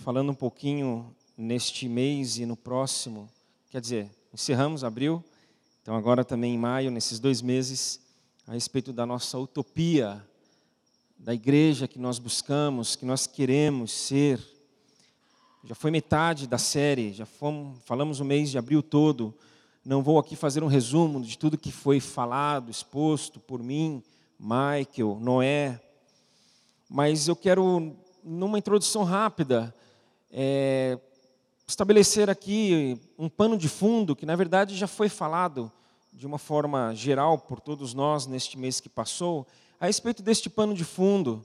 falando um pouquinho neste mês e no próximo, quer dizer, encerramos abril, então agora também em maio, nesses dois meses, a respeito da nossa utopia, da igreja que nós buscamos, que nós queremos ser. Já foi metade da série, já fomos, falamos o mês de abril todo. Não vou aqui fazer um resumo de tudo que foi falado, exposto por mim, Michael, Noé, mas eu quero, numa introdução rápida, é, estabelecer aqui um pano de fundo que, na verdade, já foi falado de uma forma geral por todos nós neste mês que passou, a respeito deste pano de fundo,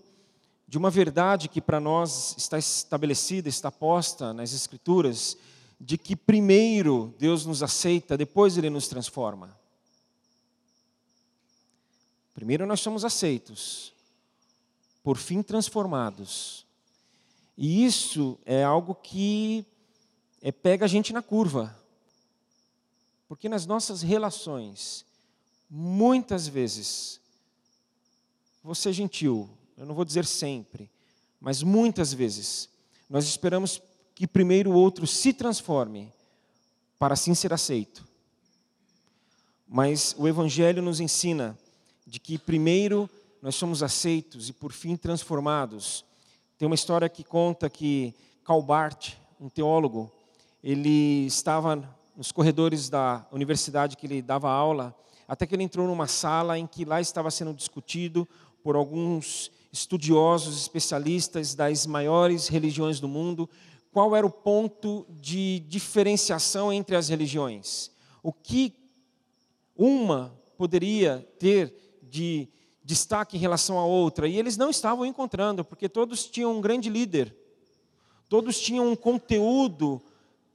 de uma verdade que para nós está estabelecida, está posta nas Escrituras, de que primeiro Deus nos aceita, depois Ele nos transforma. Primeiro nós somos aceitos, por fim transformados. E isso é algo que é, pega a gente na curva. Porque nas nossas relações, muitas vezes, vou ser gentil, eu não vou dizer sempre, mas muitas vezes, nós esperamos que primeiro o outro se transforme para assim ser aceito. Mas o Evangelho nos ensina de que primeiro nós somos aceitos e por fim transformados. Tem uma história que conta que Calbart, um teólogo, ele estava nos corredores da universidade que ele dava aula, até que ele entrou numa sala em que lá estava sendo discutido por alguns estudiosos, especialistas das maiores religiões do mundo, qual era o ponto de diferenciação entre as religiões. O que uma poderia ter de destaque em relação à outra, e eles não estavam encontrando, porque todos tinham um grande líder, todos tinham um conteúdo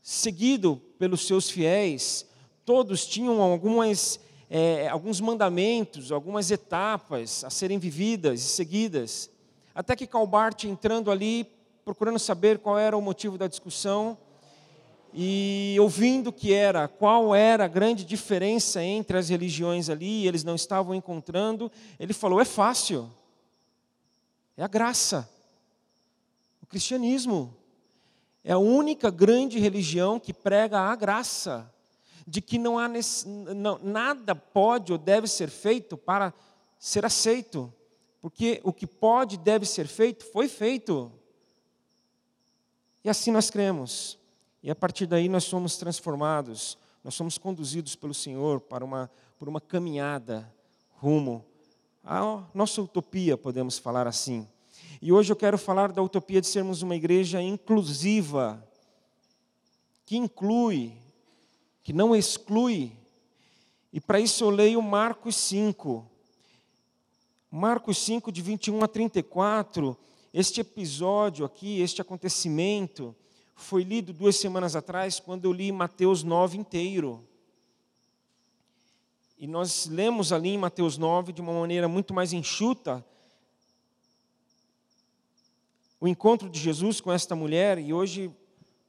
seguido pelos seus fiéis, todos tinham algumas é, alguns mandamentos, algumas etapas a serem vividas e seguidas. Até que Calbart, entrando ali, procurando saber qual era o motivo da discussão, e ouvindo que era, qual era a grande diferença entre as religiões ali, eles não estavam encontrando, ele falou: é fácil, é a graça, o cristianismo. É a única grande religião que prega a graça de que não há não, nada pode ou deve ser feito para ser aceito, porque o que pode e deve ser feito foi feito. E assim nós cremos. E a partir daí nós somos transformados, nós somos conduzidos pelo Senhor para uma, por uma caminhada rumo à nossa utopia, podemos falar assim. E hoje eu quero falar da utopia de sermos uma igreja inclusiva, que inclui que não exclui. E para isso eu leio Marcos 5. Marcos 5, de 21 a 34. Este episódio aqui, este acontecimento, foi lido duas semanas atrás, quando eu li Mateus 9 inteiro. E nós lemos ali em Mateus 9 de uma maneira muito mais enxuta o encontro de Jesus com esta mulher, e hoje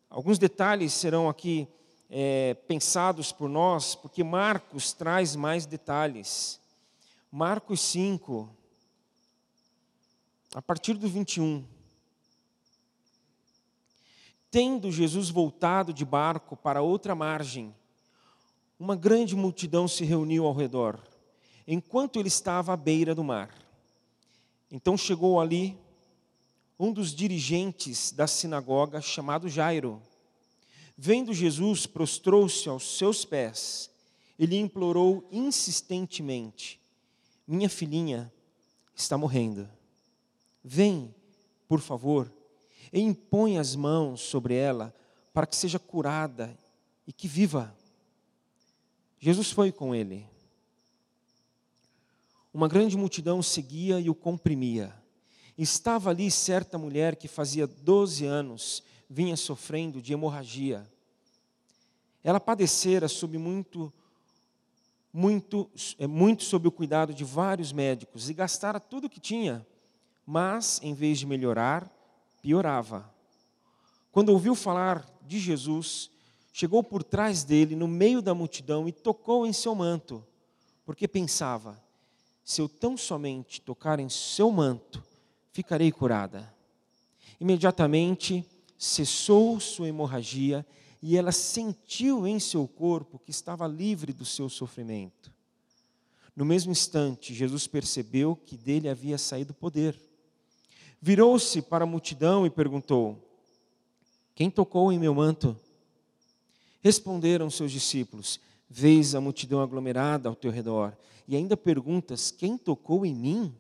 alguns detalhes serão aqui é, pensados por nós, porque Marcos traz mais detalhes. Marcos 5, a partir do 21. Tendo Jesus voltado de barco para outra margem, uma grande multidão se reuniu ao redor, enquanto ele estava à beira do mar. Então chegou ali um dos dirigentes da sinagoga, chamado Jairo Vendo Jesus, prostrou-se aos seus pés. Ele implorou insistentemente: Minha filhinha está morrendo. Vem, por favor, e impõe as mãos sobre ela para que seja curada e que viva. Jesus foi com ele. Uma grande multidão seguia e o comprimia. Estava ali certa mulher que fazia 12 anos vinha sofrendo de hemorragia. Ela padecera sob muito, muito, é, muito sob o cuidado de vários médicos e gastara tudo o que tinha, mas em vez de melhorar, piorava. Quando ouviu falar de Jesus, chegou por trás dele, no meio da multidão, e tocou em seu manto, porque pensava: se eu tão somente tocar em seu manto, ficarei curada. Imediatamente cessou sua hemorragia e ela sentiu em seu corpo que estava livre do seu sofrimento. No mesmo instante, Jesus percebeu que dele havia saído poder. Virou-se para a multidão e perguntou: Quem tocou em meu manto? Responderam seus discípulos: Vês a multidão aglomerada ao teu redor e ainda perguntas: Quem tocou em mim?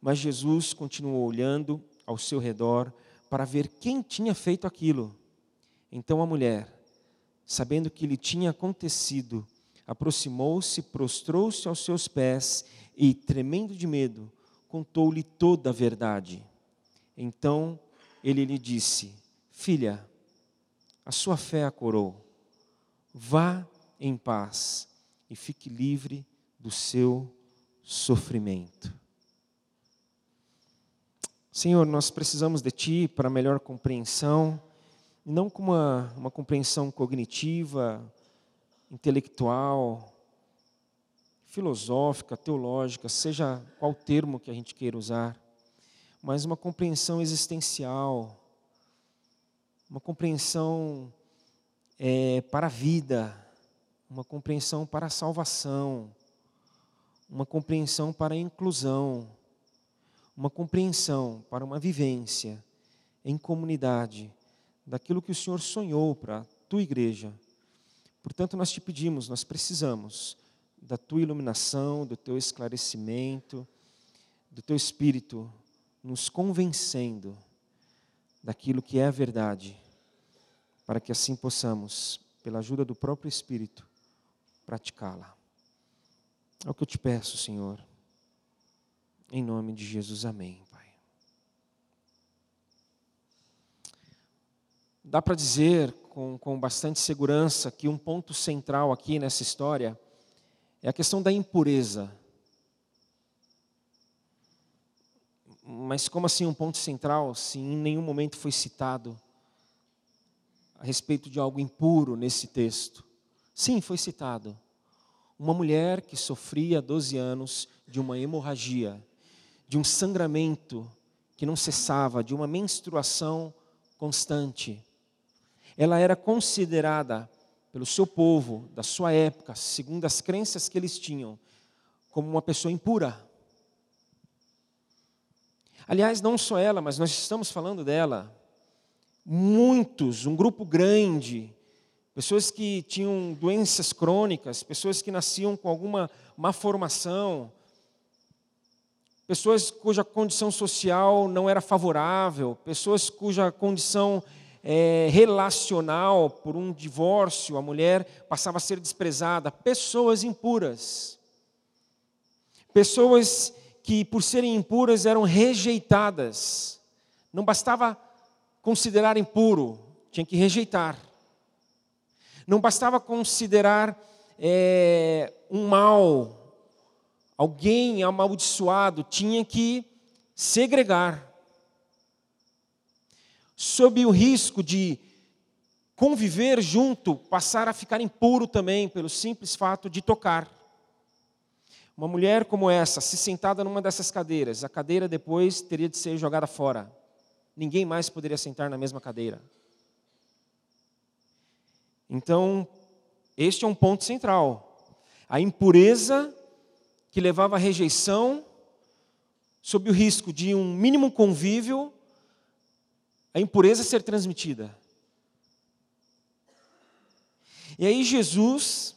Mas Jesus continuou olhando ao seu redor para ver quem tinha feito aquilo. Então a mulher, sabendo que lhe tinha acontecido, aproximou-se, prostrou-se aos seus pés e, tremendo de medo, contou-lhe toda a verdade. Então ele lhe disse: Filha, a sua fé a curou. Vá em paz e fique livre do seu sofrimento. Senhor, nós precisamos de Ti para melhor compreensão, não com uma, uma compreensão cognitiva, intelectual, filosófica, teológica, seja qual termo que a gente queira usar, mas uma compreensão existencial, uma compreensão é, para a vida, uma compreensão para a salvação, uma compreensão para a inclusão, uma compreensão para uma vivência em comunidade daquilo que o Senhor sonhou para a tua igreja. Portanto, nós te pedimos, nós precisamos da tua iluminação, do teu esclarecimento, do teu espírito nos convencendo daquilo que é a verdade para que assim possamos, pela ajuda do próprio Espírito, praticá-la. É o que eu te peço, Senhor. Em nome de Jesus, amém, Pai. Dá para dizer com, com bastante segurança que um ponto central aqui nessa história é a questão da impureza. Mas como assim um ponto central, se em nenhum momento foi citado a respeito de algo impuro nesse texto. Sim, foi citado. Uma mulher que sofria 12 anos de uma hemorragia, de um sangramento que não cessava, de uma menstruação constante. Ela era considerada pelo seu povo, da sua época, segundo as crenças que eles tinham, como uma pessoa impura. Aliás, não só ela, mas nós estamos falando dela muitos, um grupo grande, pessoas que tinham doenças crônicas, pessoas que nasciam com alguma má formação, pessoas cuja condição social não era favorável, pessoas cuja condição é, relacional, por um divórcio, a mulher passava a ser desprezada, pessoas impuras, pessoas que, por serem impuras, eram rejeitadas. Não bastava considerar impuro, tinha que rejeitar. Não bastava considerar é, um mal, alguém amaldiçoado, tinha que segregar. Sob o risco de conviver junto, passar a ficar impuro também, pelo simples fato de tocar. Uma mulher como essa, se sentada numa dessas cadeiras, a cadeira depois teria de ser jogada fora ninguém mais poderia sentar na mesma cadeira. Então, este é um ponto central. A impureza que levava à rejeição, sob o risco de um mínimo convívio, a impureza ser transmitida. E aí Jesus,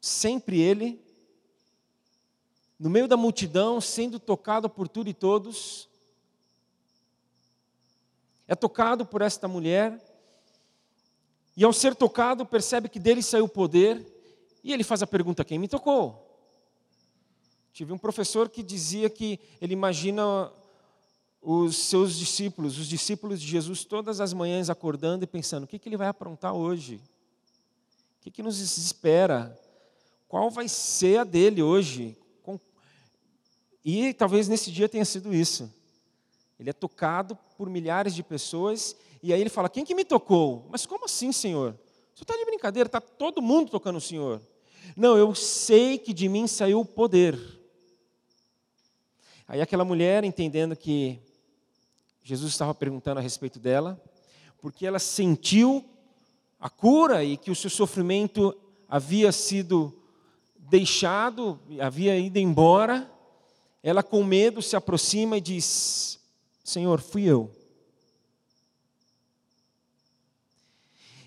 sempre ele, no meio da multidão, sendo tocado por tudo e todos, é tocado por esta mulher, e ao ser tocado, percebe que dele saiu o poder, e ele faz a pergunta: quem me tocou? Tive um professor que dizia que ele imagina os seus discípulos, os discípulos de Jesus, todas as manhãs acordando e pensando: o que, que ele vai aprontar hoje? O que, que nos espera? Qual vai ser a dele hoje? E talvez nesse dia tenha sido isso. Ele é tocado por milhares de pessoas e aí ele fala: Quem que me tocou? Mas como assim, Senhor? Você está de brincadeira, está todo mundo tocando o Senhor. Não, eu sei que de mim saiu o poder. Aí aquela mulher, entendendo que Jesus estava perguntando a respeito dela, porque ela sentiu a cura e que o seu sofrimento havia sido deixado, havia ido embora. Ela, com medo, se aproxima e diz: Senhor, fui eu.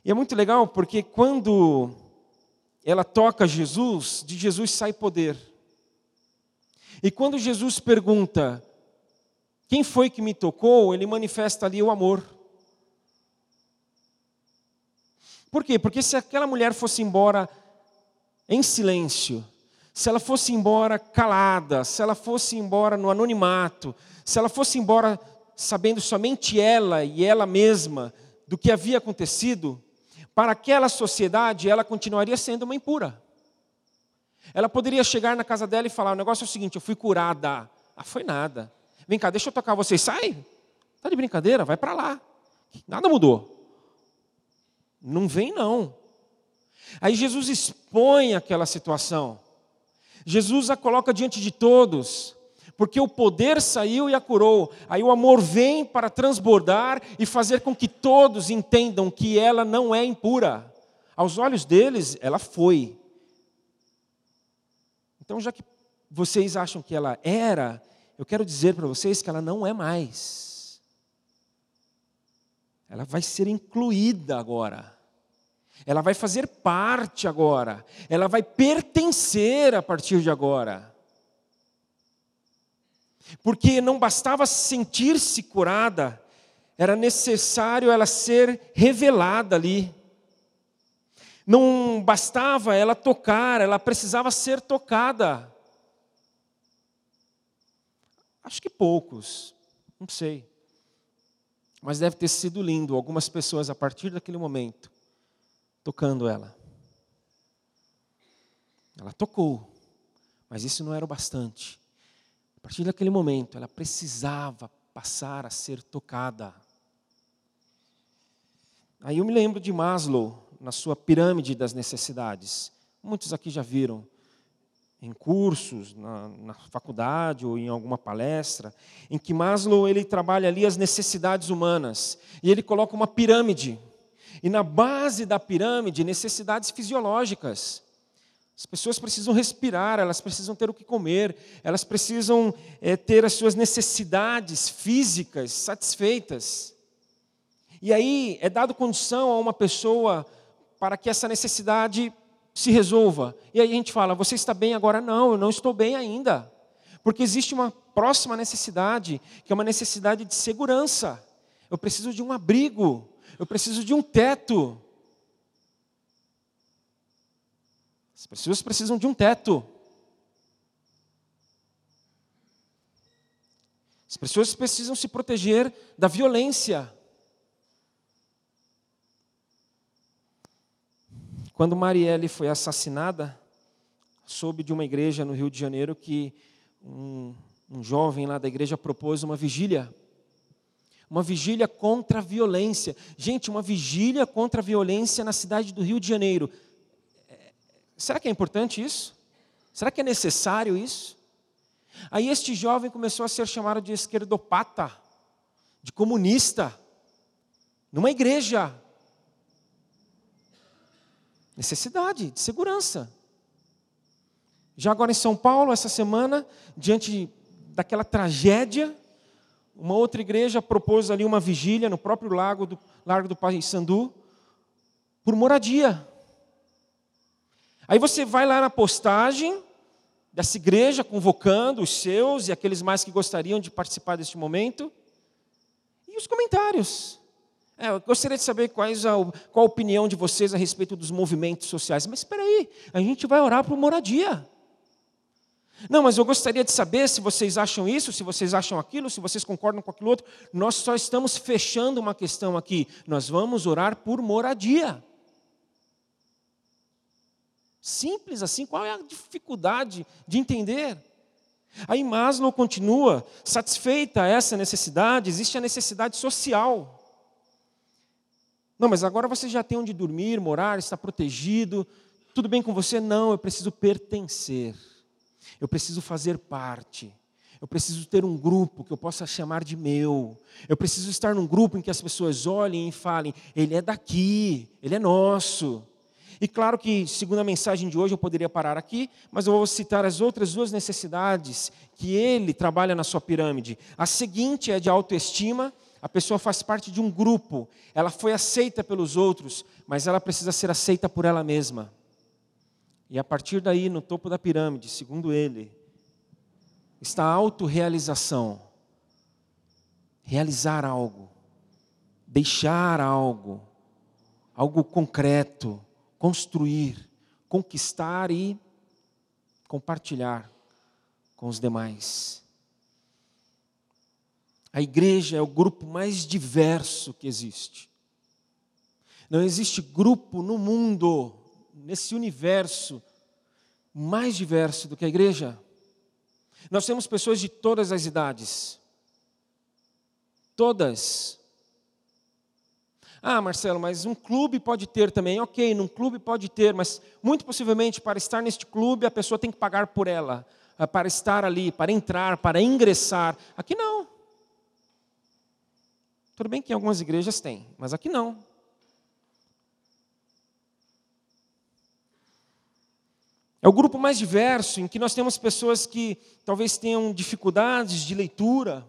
E é muito legal porque quando ela toca Jesus, de Jesus sai poder. E quando Jesus pergunta: Quem foi que me tocou? Ele manifesta ali o amor. Por quê? Porque se aquela mulher fosse embora em silêncio, se ela fosse embora calada, se ela fosse embora no anonimato, se ela fosse embora sabendo somente ela e ela mesma do que havia acontecido, para aquela sociedade ela continuaria sendo uma impura. Ela poderia chegar na casa dela e falar: o negócio é o seguinte, eu fui curada. Ah, foi nada. Vem cá, deixa eu tocar vocês. Sai. Tá de brincadeira? Vai para lá. Nada mudou. Não vem, não. Aí Jesus expõe aquela situação. Jesus a coloca diante de todos, porque o poder saiu e a curou. Aí o amor vem para transbordar e fazer com que todos entendam que ela não é impura. Aos olhos deles, ela foi. Então, já que vocês acham que ela era, eu quero dizer para vocês que ela não é mais. Ela vai ser incluída agora. Ela vai fazer parte agora. Ela vai pertencer a partir de agora. Porque não bastava sentir-se curada, era necessário ela ser revelada ali. Não bastava ela tocar, ela precisava ser tocada. Acho que poucos, não sei. Mas deve ter sido lindo algumas pessoas a partir daquele momento tocando ela. Ela tocou, mas isso não era o bastante. A partir daquele momento, ela precisava passar a ser tocada. Aí eu me lembro de Maslow, na sua pirâmide das necessidades. Muitos aqui já viram em cursos, na, na, faculdade ou em alguma palestra, em que Maslow ele trabalha ali as necessidades humanas e ele coloca uma pirâmide. E na base da pirâmide, necessidades fisiológicas. As pessoas precisam respirar, elas precisam ter o que comer, elas precisam é, ter as suas necessidades físicas satisfeitas. E aí é dado condição a uma pessoa para que essa necessidade se resolva. E aí a gente fala: Você está bem agora? Não, eu não estou bem ainda. Porque existe uma próxima necessidade, que é uma necessidade de segurança. Eu preciso de um abrigo, eu preciso de um teto. As pessoas precisam de um teto. As pessoas precisam se proteger da violência. Quando Marielle foi assassinada, soube de uma igreja no Rio de Janeiro que um, um jovem lá da igreja propôs uma vigília. Uma vigília contra a violência. Gente, uma vigília contra a violência na cidade do Rio de Janeiro. É, será que é importante isso? Será que é necessário isso? Aí este jovem começou a ser chamado de esquerdopata, de comunista, numa igreja Necessidade de segurança. Já agora em São Paulo, essa semana, diante daquela tragédia, uma outra igreja propôs ali uma vigília no próprio lago do Largo do Paissandu por moradia. Aí você vai lá na postagem dessa igreja convocando os seus e aqueles mais que gostariam de participar deste momento e os comentários. É, eu gostaria de saber quais a, qual a opinião de vocês a respeito dos movimentos sociais. Mas espera aí, a gente vai orar por moradia. Não, mas eu gostaria de saber se vocês acham isso, se vocês acham aquilo, se vocês concordam com aquilo outro. Nós só estamos fechando uma questão aqui. Nós vamos orar por moradia. Simples assim, qual é a dificuldade de entender? Aí Maslow continua, satisfeita essa necessidade, existe a necessidade social. Não, mas agora você já tem onde dormir, morar, está protegido. Tudo bem com você? Não, eu preciso pertencer. Eu preciso fazer parte. Eu preciso ter um grupo que eu possa chamar de meu. Eu preciso estar num grupo em que as pessoas olhem e falem: ele é daqui, ele é nosso. E claro que, segundo a mensagem de hoje, eu poderia parar aqui, mas eu vou citar as outras duas necessidades que ele trabalha na sua pirâmide. A seguinte é de autoestima. A pessoa faz parte de um grupo, ela foi aceita pelos outros, mas ela precisa ser aceita por ela mesma. E a partir daí, no topo da pirâmide, segundo ele, está a autorrealização. Realizar algo, deixar algo, algo concreto, construir, conquistar e compartilhar com os demais. A igreja é o grupo mais diverso que existe. Não existe grupo no mundo, nesse universo, mais diverso do que a igreja. Nós temos pessoas de todas as idades. Todas. Ah, Marcelo, mas um clube pode ter também. Ok, num clube pode ter, mas muito possivelmente para estar neste clube a pessoa tem que pagar por ela, ah, para estar ali, para entrar, para ingressar. Aqui não. Tudo bem que em algumas igrejas tem, mas aqui não. É o grupo mais diverso, em que nós temos pessoas que talvez tenham dificuldades de leitura,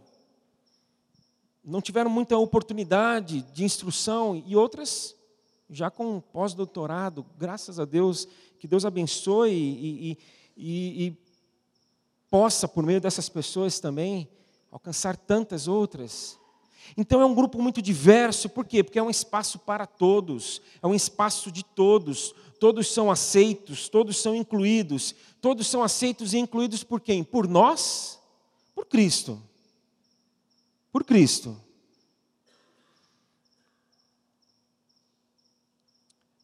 não tiveram muita oportunidade de instrução, e outras já com pós-doutorado, graças a Deus, que Deus abençoe e, e, e, e possa, por meio dessas pessoas também, alcançar tantas outras. Então é um grupo muito diverso, por quê? Porque é um espaço para todos, é um espaço de todos, todos são aceitos, todos são incluídos, todos são aceitos e incluídos por quem? Por nós? Por Cristo. Por Cristo.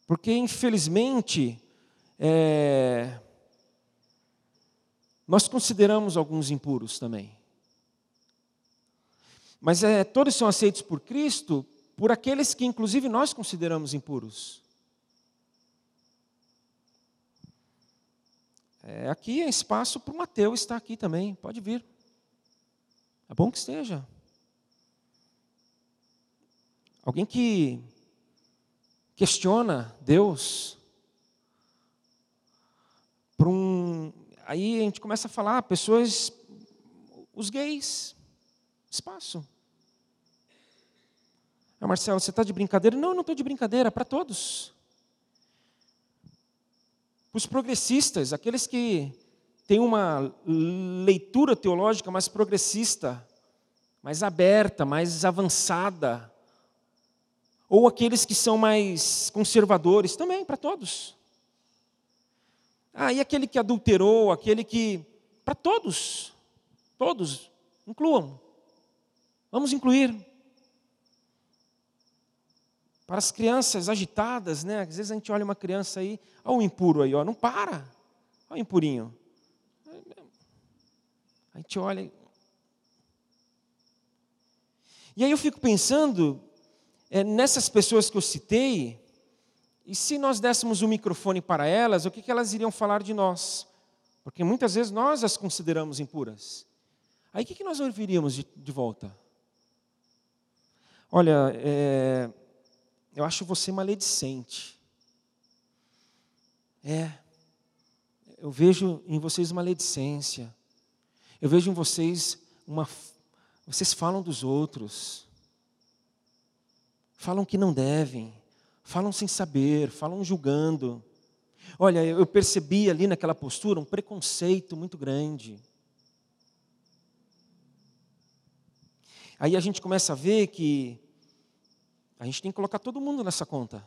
Porque, infelizmente, é, nós consideramos alguns impuros também. Mas é, todos são aceitos por Cristo, por aqueles que, inclusive, nós consideramos impuros. É, aqui é espaço para o Mateu estar aqui também, pode vir. É bom que esteja. Alguém que questiona Deus. Um, aí a gente começa a falar, pessoas, os gays, espaço. Ah, Marcelo, você está de brincadeira? Não, não estou de brincadeira, para todos os progressistas, aqueles que têm uma leitura teológica mais progressista, mais aberta, mais avançada, ou aqueles que são mais conservadores, também, para todos. Ah, e aquele que adulterou, aquele que. Para todos, todos, incluam. Vamos incluir. Para as crianças agitadas, né? Às vezes a gente olha uma criança aí, olha o impuro aí, ó, não para. Olha o impurinho. A gente olha. E aí eu fico pensando é, nessas pessoas que eu citei, e se nós dessemos o um microfone para elas, o que, que elas iriam falar de nós? Porque muitas vezes nós as consideramos impuras. Aí o que, que nós ouviríamos de, de volta? Olha, é, eu acho você maledicente. É. Eu vejo em vocês maledicência. Eu vejo em vocês uma. Vocês falam dos outros. Falam que não devem. Falam sem saber. Falam julgando. Olha, eu percebi ali naquela postura um preconceito muito grande. Aí a gente começa a ver que a gente tem que colocar todo mundo nessa conta.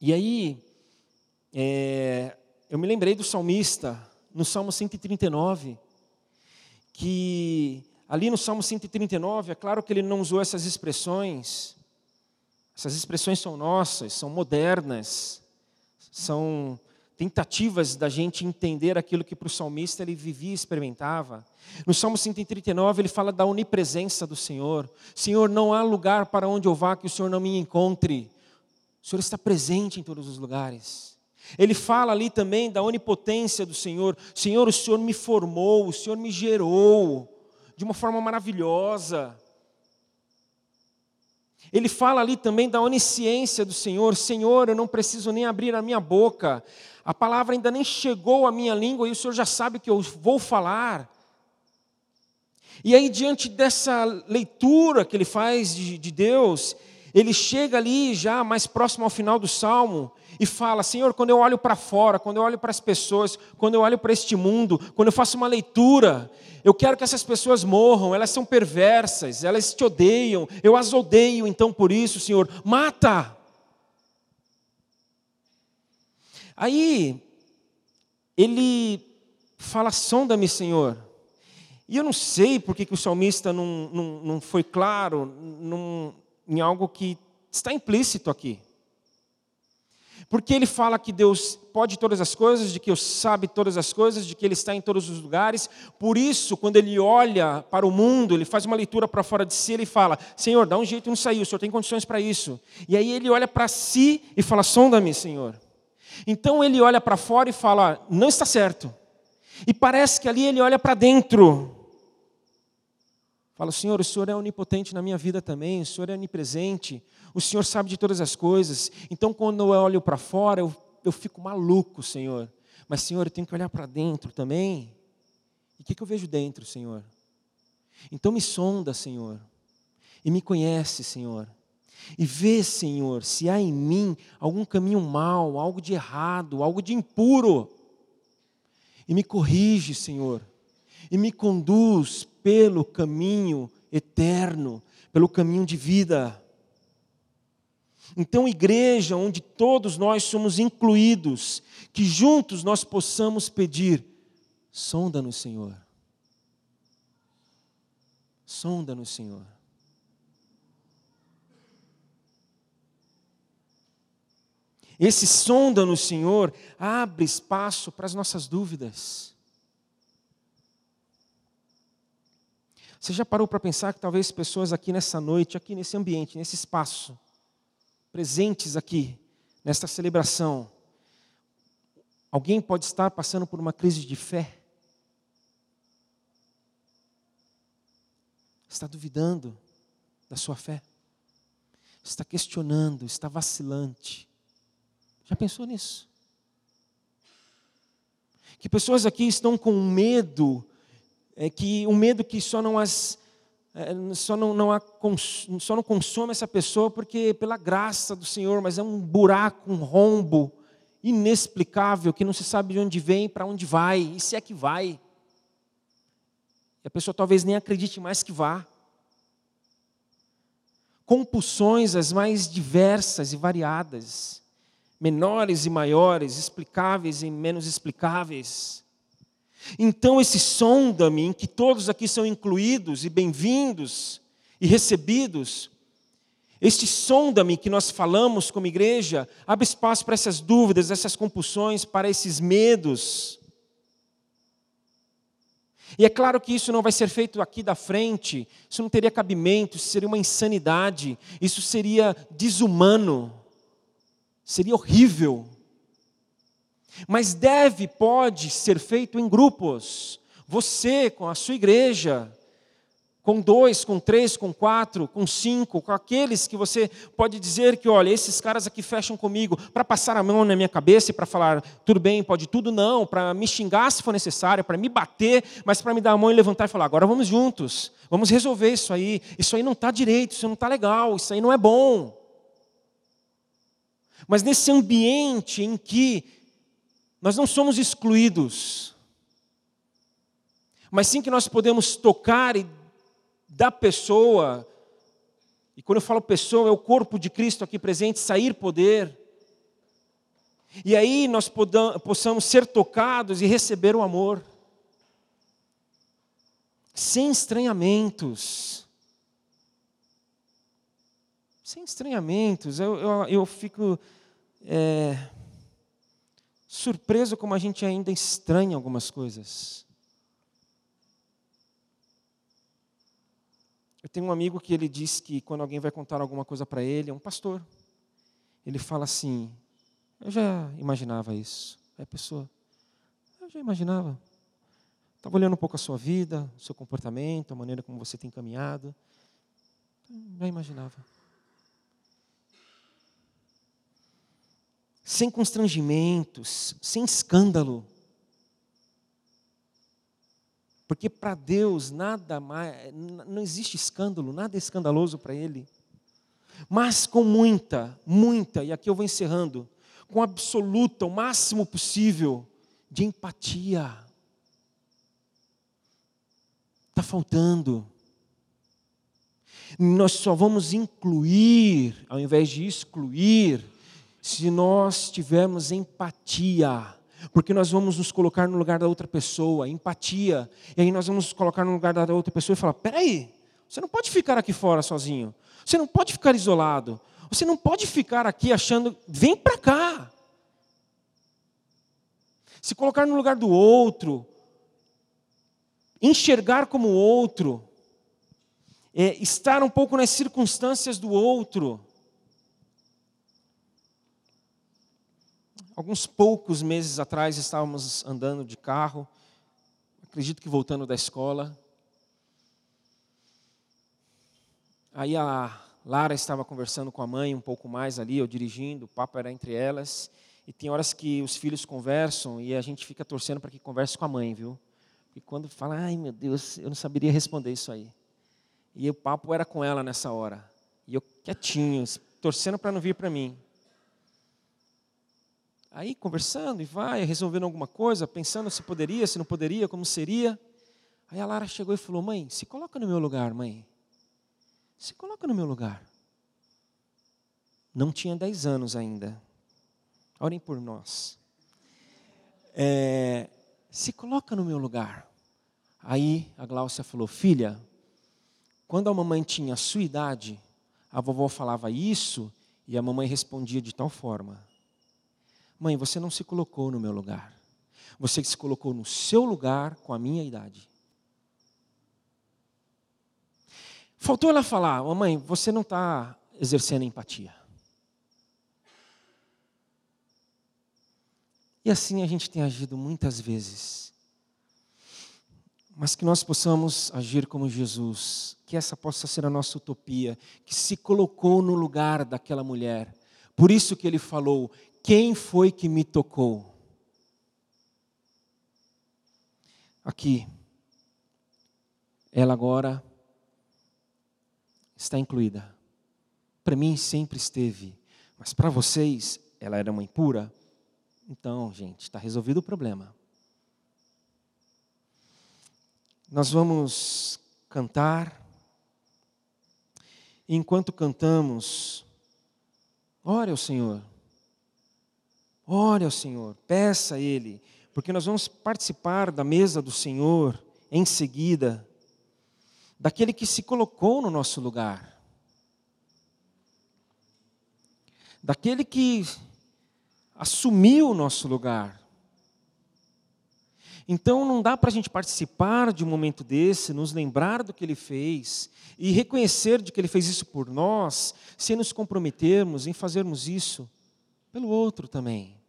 E aí, é, eu me lembrei do salmista, no Salmo 139, que ali no Salmo 139, é claro que ele não usou essas expressões, essas expressões são nossas, são modernas, são tentativas da gente entender aquilo que para o salmista ele vivia e experimentava. No Salmo 139 ele fala da onipresença do Senhor. Senhor, não há lugar para onde eu vá que o Senhor não me encontre. O Senhor está presente em todos os lugares. Ele fala ali também da onipotência do Senhor. Senhor, o Senhor me formou, o Senhor me gerou de uma forma maravilhosa. Ele fala ali também da onisciência do Senhor. Senhor, eu não preciso nem abrir a minha boca. A palavra ainda nem chegou à minha língua e o Senhor já sabe que eu vou falar. E aí, diante dessa leitura que ele faz de, de Deus, ele chega ali já mais próximo ao final do salmo e fala: Senhor, quando eu olho para fora, quando eu olho para as pessoas, quando eu olho para este mundo, quando eu faço uma leitura, eu quero que essas pessoas morram, elas são perversas, elas te odeiam, eu as odeio, então por isso, Senhor, mata. Aí, ele fala: sonda-me, Senhor. E eu não sei por que, o salmista não, não, não foi claro num, em algo que está implícito aqui. Porque ele fala que Deus pode todas as coisas, de que Deus sabe todas as coisas, de que Ele está em todos os lugares. Por isso, quando ele olha para o mundo, ele faz uma leitura para fora de si, ele fala: Senhor, dá um jeito não sair, o Senhor tem condições para isso. E aí ele olha para si e fala: Sonda-me, Senhor. Então ele olha para fora e fala: Não está certo. E parece que ali ele olha para dentro. Fala, Senhor, o Senhor é onipotente na minha vida também, o Senhor é onipresente, o Senhor sabe de todas as coisas. Então, quando eu olho para fora, eu, eu fico maluco, Senhor. Mas, Senhor, eu tenho que olhar para dentro também. E o que, que eu vejo dentro, Senhor? Então, me sonda, Senhor, e me conhece, Senhor. E vê, Senhor, se há em mim algum caminho mau, algo de errado, algo de impuro. E me corrige, Senhor. E me conduz pelo caminho eterno, pelo caminho de vida. Então, igreja onde todos nós somos incluídos, que juntos nós possamos pedir: sonda-nos, Senhor. Sonda-nos, Senhor. Esse sonda-nos, Senhor, abre espaço para as nossas dúvidas. Você já parou para pensar que talvez pessoas aqui nessa noite, aqui nesse ambiente, nesse espaço, presentes aqui, nesta celebração, alguém pode estar passando por uma crise de fé? Está duvidando da sua fé? Está questionando, está vacilante. Já pensou nisso? Que pessoas aqui estão com medo é que um medo que só não as é, só não, não há, só não consome essa pessoa porque pela graça do Senhor, mas é um buraco, um rombo inexplicável que não se sabe de onde vem, para onde vai, e se é que vai. E a pessoa talvez nem acredite mais que vá. Compulsões as mais diversas e variadas, menores e maiores, explicáveis e menos explicáveis. Então, esse sonda-me, em que todos aqui são incluídos e bem-vindos e recebidos, este sonda-me que nós falamos como igreja, abre espaço para essas dúvidas, essas compulsões, para esses medos. E é claro que isso não vai ser feito aqui da frente, isso não teria cabimento, isso seria uma insanidade, isso seria desumano, seria horrível. Mas deve, pode ser feito em grupos. Você com a sua igreja, com dois, com três, com quatro, com cinco, com aqueles que você pode dizer que, olha, esses caras aqui fecham comigo para passar a mão na minha cabeça e para falar, tudo bem, pode tudo, não, para me xingar se for necessário, para me bater, mas para me dar a mão e levantar e falar, agora vamos juntos, vamos resolver isso aí, isso aí não está direito, isso não está legal, isso aí não é bom. Mas nesse ambiente em que nós não somos excluídos, mas sim que nós podemos tocar e da pessoa, e quando eu falo pessoa, é o corpo de Cristo aqui presente, sair poder. E aí nós possamos ser tocados e receber o amor. Sem estranhamentos. Sem estranhamentos. Eu, eu, eu fico. É, surpreso como a gente ainda estranha algumas coisas. Eu tenho um amigo que ele diz que quando alguém vai contar alguma coisa para ele, é um pastor. Ele fala assim: Eu já imaginava isso. Aí a pessoa, eu já imaginava. Estava olhando um pouco a sua vida, o seu comportamento, a maneira como você tem caminhado. Já imaginava. Sem constrangimentos, sem escândalo. Porque para Deus nada mais, não existe escândalo, nada é escandaloso para Ele. Mas com muita, muita, e aqui eu vou encerrando, com absoluta, o máximo possível de empatia. Está faltando. Nós só vamos incluir, ao invés de excluir, se nós tivermos empatia porque nós vamos nos colocar no lugar da outra pessoa, empatia. E aí nós vamos nos colocar no lugar da outra pessoa e falar: peraí, você não pode ficar aqui fora sozinho. Você não pode ficar isolado. Você não pode ficar aqui achando, vem para cá. Se colocar no lugar do outro, enxergar como o outro, é, estar um pouco nas circunstâncias do outro. Alguns poucos meses atrás estávamos andando de carro, acredito que voltando da escola. Aí a Lara estava conversando com a mãe um pouco mais ali, eu dirigindo, o papo era entre elas. E tem horas que os filhos conversam e a gente fica torcendo para que converse com a mãe, viu? E quando fala, ai meu Deus, eu não saberia responder isso aí. E o papo era com ela nessa hora. E eu quietinho, torcendo para não vir para mim. Aí conversando e vai, resolvendo alguma coisa, pensando se poderia, se não poderia, como seria. Aí a Lara chegou e falou: Mãe, se coloca no meu lugar, mãe. Se coloca no meu lugar. Não tinha 10 anos ainda. Orem por nós. É, se coloca no meu lugar. Aí a Gláucia falou: Filha, quando a mamãe tinha a sua idade, a vovó falava isso e a mamãe respondia de tal forma. Mãe, você não se colocou no meu lugar. Você se colocou no seu lugar com a minha idade. Faltou ela falar, mamãe, você não está exercendo empatia. E assim a gente tem agido muitas vezes. Mas que nós possamos agir como Jesus, que essa possa ser a nossa utopia, que se colocou no lugar daquela mulher. Por isso que ele falou: quem foi que me tocou? Aqui, ela agora está incluída. Para mim sempre esteve, mas para vocês ela era uma impura. Então, gente, está resolvido o problema. Nós vamos cantar. E enquanto cantamos, ore ao Senhor. Ore ao Senhor, peça a Ele, porque nós vamos participar da mesa do Senhor em seguida, daquele que se colocou no nosso lugar, daquele que assumiu o nosso lugar. Então não dá para a gente participar de um momento desse, nos lembrar do que ele fez e reconhecer de que ele fez isso por nós, sem nos comprometermos em fazermos isso pelo outro também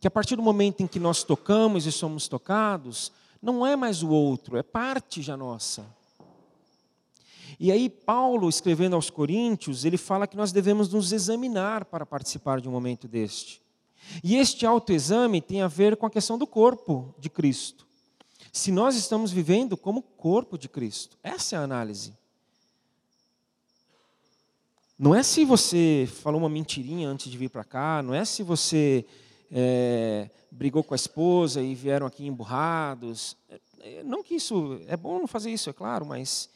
que a partir do momento em que nós tocamos e somos tocados, não é mais o outro, é parte já nossa. E aí, Paulo, escrevendo aos Coríntios, ele fala que nós devemos nos examinar para participar de um momento deste. E este autoexame tem a ver com a questão do corpo de Cristo. Se nós estamos vivendo como corpo de Cristo, essa é a análise. Não é se você falou uma mentirinha antes de vir para cá, não é se você é, brigou com a esposa e vieram aqui emburrados. É, não que isso, é bom não fazer isso, é claro, mas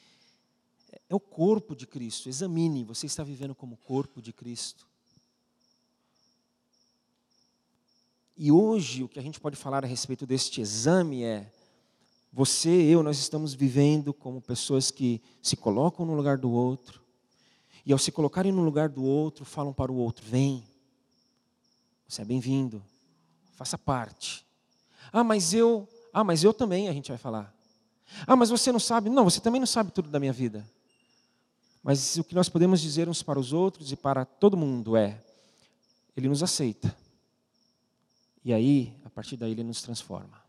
é o corpo de Cristo. Examine, você está vivendo como corpo de Cristo. E hoje o que a gente pode falar a respeito deste exame é: você eu, nós estamos vivendo como pessoas que se colocam no lugar do outro, e ao se colocarem no lugar do outro, falam para o outro: vem, você é bem-vindo. Faça parte. Ah, mas eu, ah, mas eu também, a gente vai falar. Ah, mas você não sabe? Não, você também não sabe tudo da minha vida. Mas o que nós podemos dizer uns para os outros e para todo mundo é: Ele nos aceita. E aí, a partir daí, ele nos transforma.